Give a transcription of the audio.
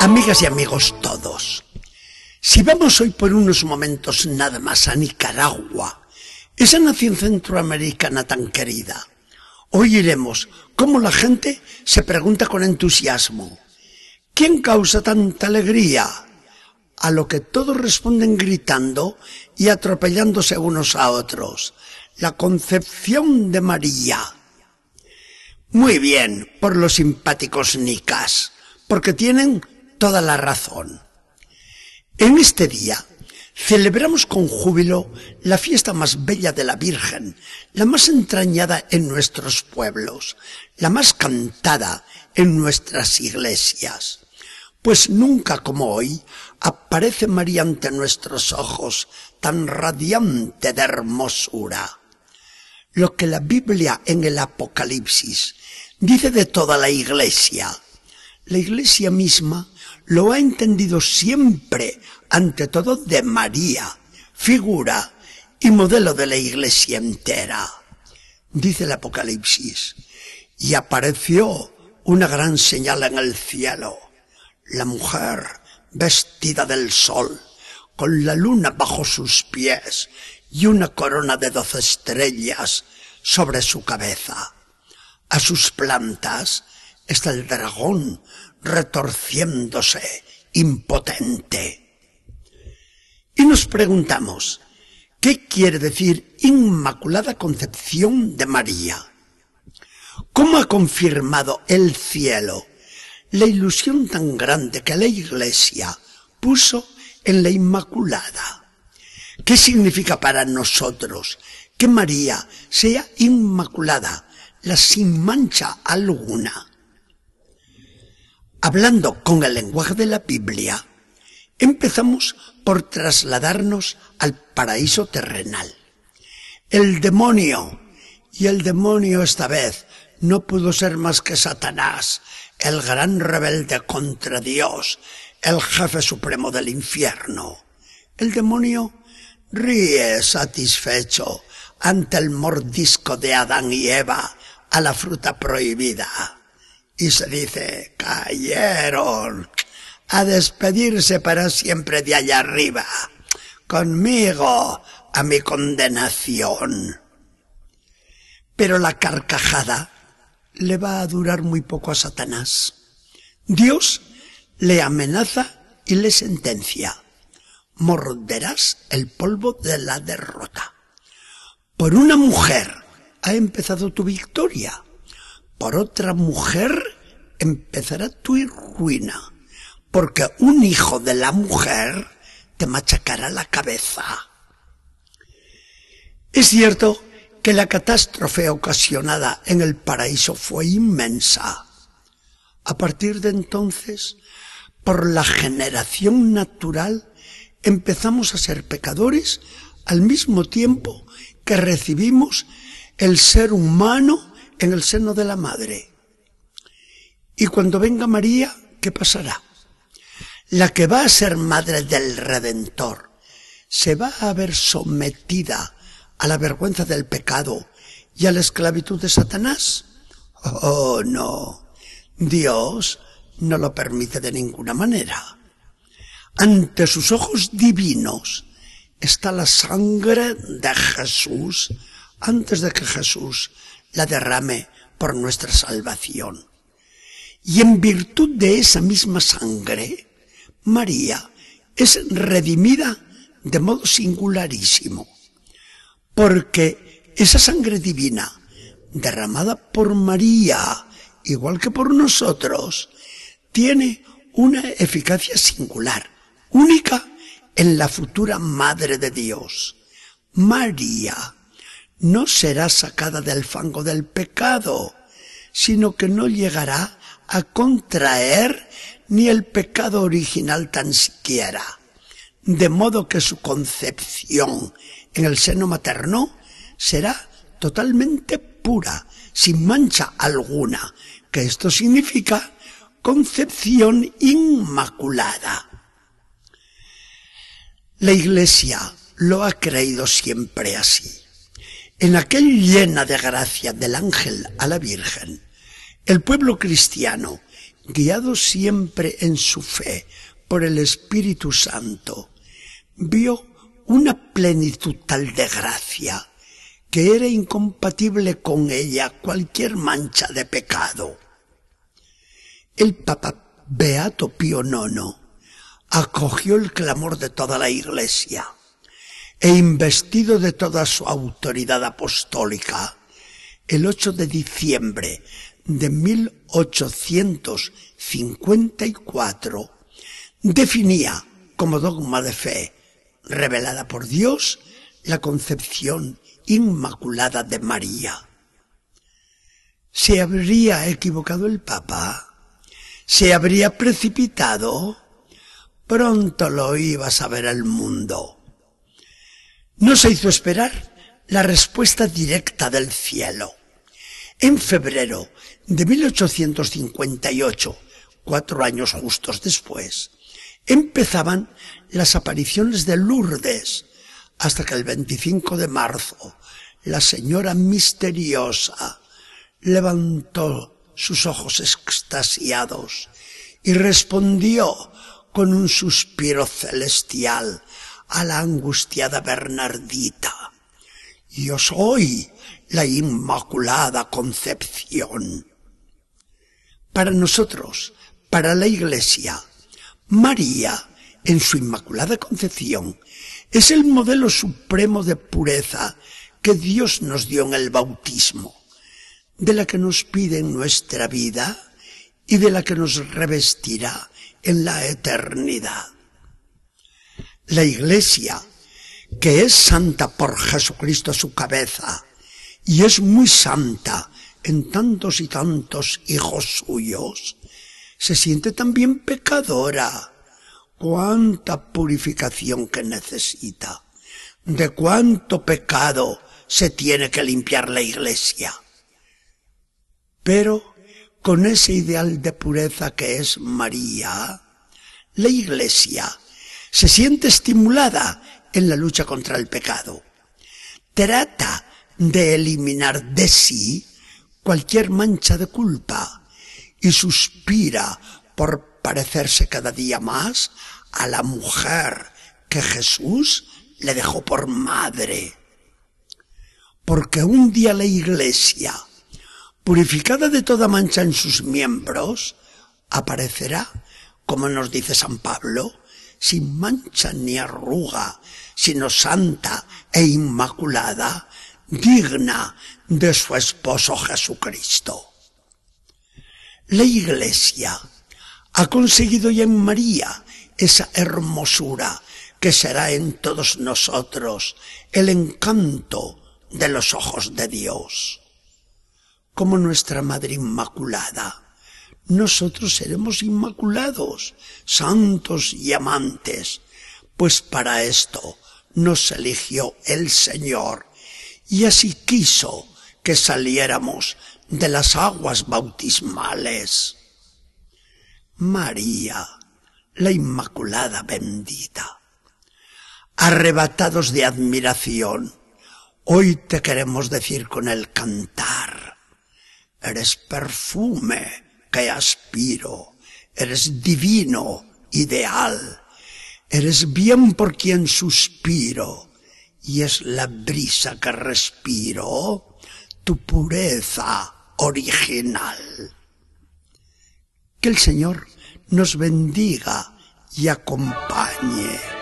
Amigas y amigos todos, si vamos hoy por unos momentos nada más a Nicaragua, esa nación centroamericana tan querida, oiremos cómo la gente se pregunta con entusiasmo, ¿quién causa tanta alegría? A lo que todos responden gritando y atropellándose unos a otros. La concepción de María. Muy bien, por los simpáticos nicas, porque tienen toda la razón. En este día celebramos con júbilo la fiesta más bella de la Virgen, la más entrañada en nuestros pueblos, la más cantada en nuestras iglesias. Pues nunca como hoy aparece María ante nuestros ojos tan radiante de hermosura. Lo que la Biblia en el Apocalipsis dice de toda la iglesia, la iglesia misma lo ha entendido siempre, ante todo, de María, figura y modelo de la iglesia entera. Dice el Apocalipsis, y apareció una gran señal en el cielo, la mujer vestida del sol, con la luna bajo sus pies y una corona de doce estrellas sobre su cabeza. A sus plantas está el dragón retorciéndose, impotente. Y nos preguntamos, ¿qué quiere decir Inmaculada Concepción de María? ¿Cómo ha confirmado el cielo la ilusión tan grande que la Iglesia puso en la Inmaculada? ¿Qué significa para nosotros que María sea Inmaculada, la sin mancha alguna? Hablando con el lenguaje de la Biblia, empezamos por trasladarnos al paraíso terrenal. El demonio, y el demonio esta vez no pudo ser más que Satanás, el gran rebelde contra Dios, el jefe supremo del infierno. El demonio ríe satisfecho ante el mordisco de Adán y Eva a la fruta prohibida y se dice, cayeron a despedirse para siempre de allá arriba, conmigo a mi condenación. Pero la carcajada le va a durar muy poco a Satanás. Dios le amenaza y le sentencia. Morderás el polvo de la derrota. Por una mujer ha empezado tu victoria por otra mujer empezará tu ruina, porque un hijo de la mujer te machacará la cabeza. Es cierto que la catástrofe ocasionada en el paraíso fue inmensa. A partir de entonces, por la generación natural, empezamos a ser pecadores al mismo tiempo que recibimos el ser humano en el seno de la madre. Y cuando venga María, ¿qué pasará? La que va a ser madre del Redentor se va a ver sometida a la vergüenza del pecado y a la esclavitud de Satanás. Oh, no. Dios no lo permite de ninguna manera. Ante sus ojos divinos está la sangre de Jesús antes de que Jesús la derrame por nuestra salvación. Y en virtud de esa misma sangre, María es redimida de modo singularísimo, porque esa sangre divina, derramada por María, igual que por nosotros, tiene una eficacia singular, única en la futura Madre de Dios. María no será sacada del fango del pecado, sino que no llegará a contraer ni el pecado original tan siquiera, de modo que su concepción en el seno materno será totalmente pura, sin mancha alguna, que esto significa concepción inmaculada. La Iglesia lo ha creído siempre así. En aquel llena de gracia del ángel a la Virgen, el pueblo cristiano guiado siempre en su fe por el Espíritu Santo, vio una plenitud tal de gracia que era incompatible con ella cualquier mancha de pecado. El Papa Beato Pío IX acogió el clamor de toda la Iglesia e investido de toda su autoridad apostólica, el 8 de diciembre de 1854 definía como dogma de fe revelada por Dios la concepción inmaculada de María. ¿Se habría equivocado el Papa? ¿Se habría precipitado? Pronto lo iba a saber el mundo. No se hizo esperar la respuesta directa del cielo. En febrero de 1858, cuatro años justos después, empezaban las apariciones de Lourdes, hasta que el 25 de marzo la señora misteriosa levantó sus ojos extasiados y respondió con un suspiro celestial a la angustiada Bernardita. Yo soy la Inmaculada Concepción. Para nosotros, para la Iglesia, María, en su Inmaculada Concepción, es el modelo supremo de pureza que Dios nos dio en el bautismo, de la que nos pide en nuestra vida y de la que nos revestirá en la eternidad. La Iglesia, que es santa por Jesucristo su cabeza, y es muy santa en tantos y tantos hijos suyos, se siente también pecadora. Cuánta purificación que necesita. De cuánto pecado se tiene que limpiar la iglesia. Pero con ese ideal de pureza que es María, la iglesia se siente estimulada en la lucha contra el pecado. Trata de eliminar de sí cualquier mancha de culpa y suspira por parecerse cada día más a la mujer que Jesús le dejó por madre. Porque un día la iglesia, purificada de toda mancha en sus miembros, aparecerá, como nos dice San Pablo, sin mancha ni arruga, sino santa e inmaculada, digna de su esposo Jesucristo. La Iglesia ha conseguido ya en María esa hermosura que será en todos nosotros el encanto de los ojos de Dios. Como nuestra Madre Inmaculada, nosotros seremos inmaculados, santos y amantes, pues para esto nos eligió el Señor y así quiso que saliéramos de las aguas bautismales. María, la Inmaculada bendita. Arrebatados de admiración, hoy te queremos decir con el cantar, eres perfume que aspiro, eres divino, ideal, eres bien por quien suspiro, y es la brisa que respiro, tu pureza original. Que el Señor nos bendiga y acompañe.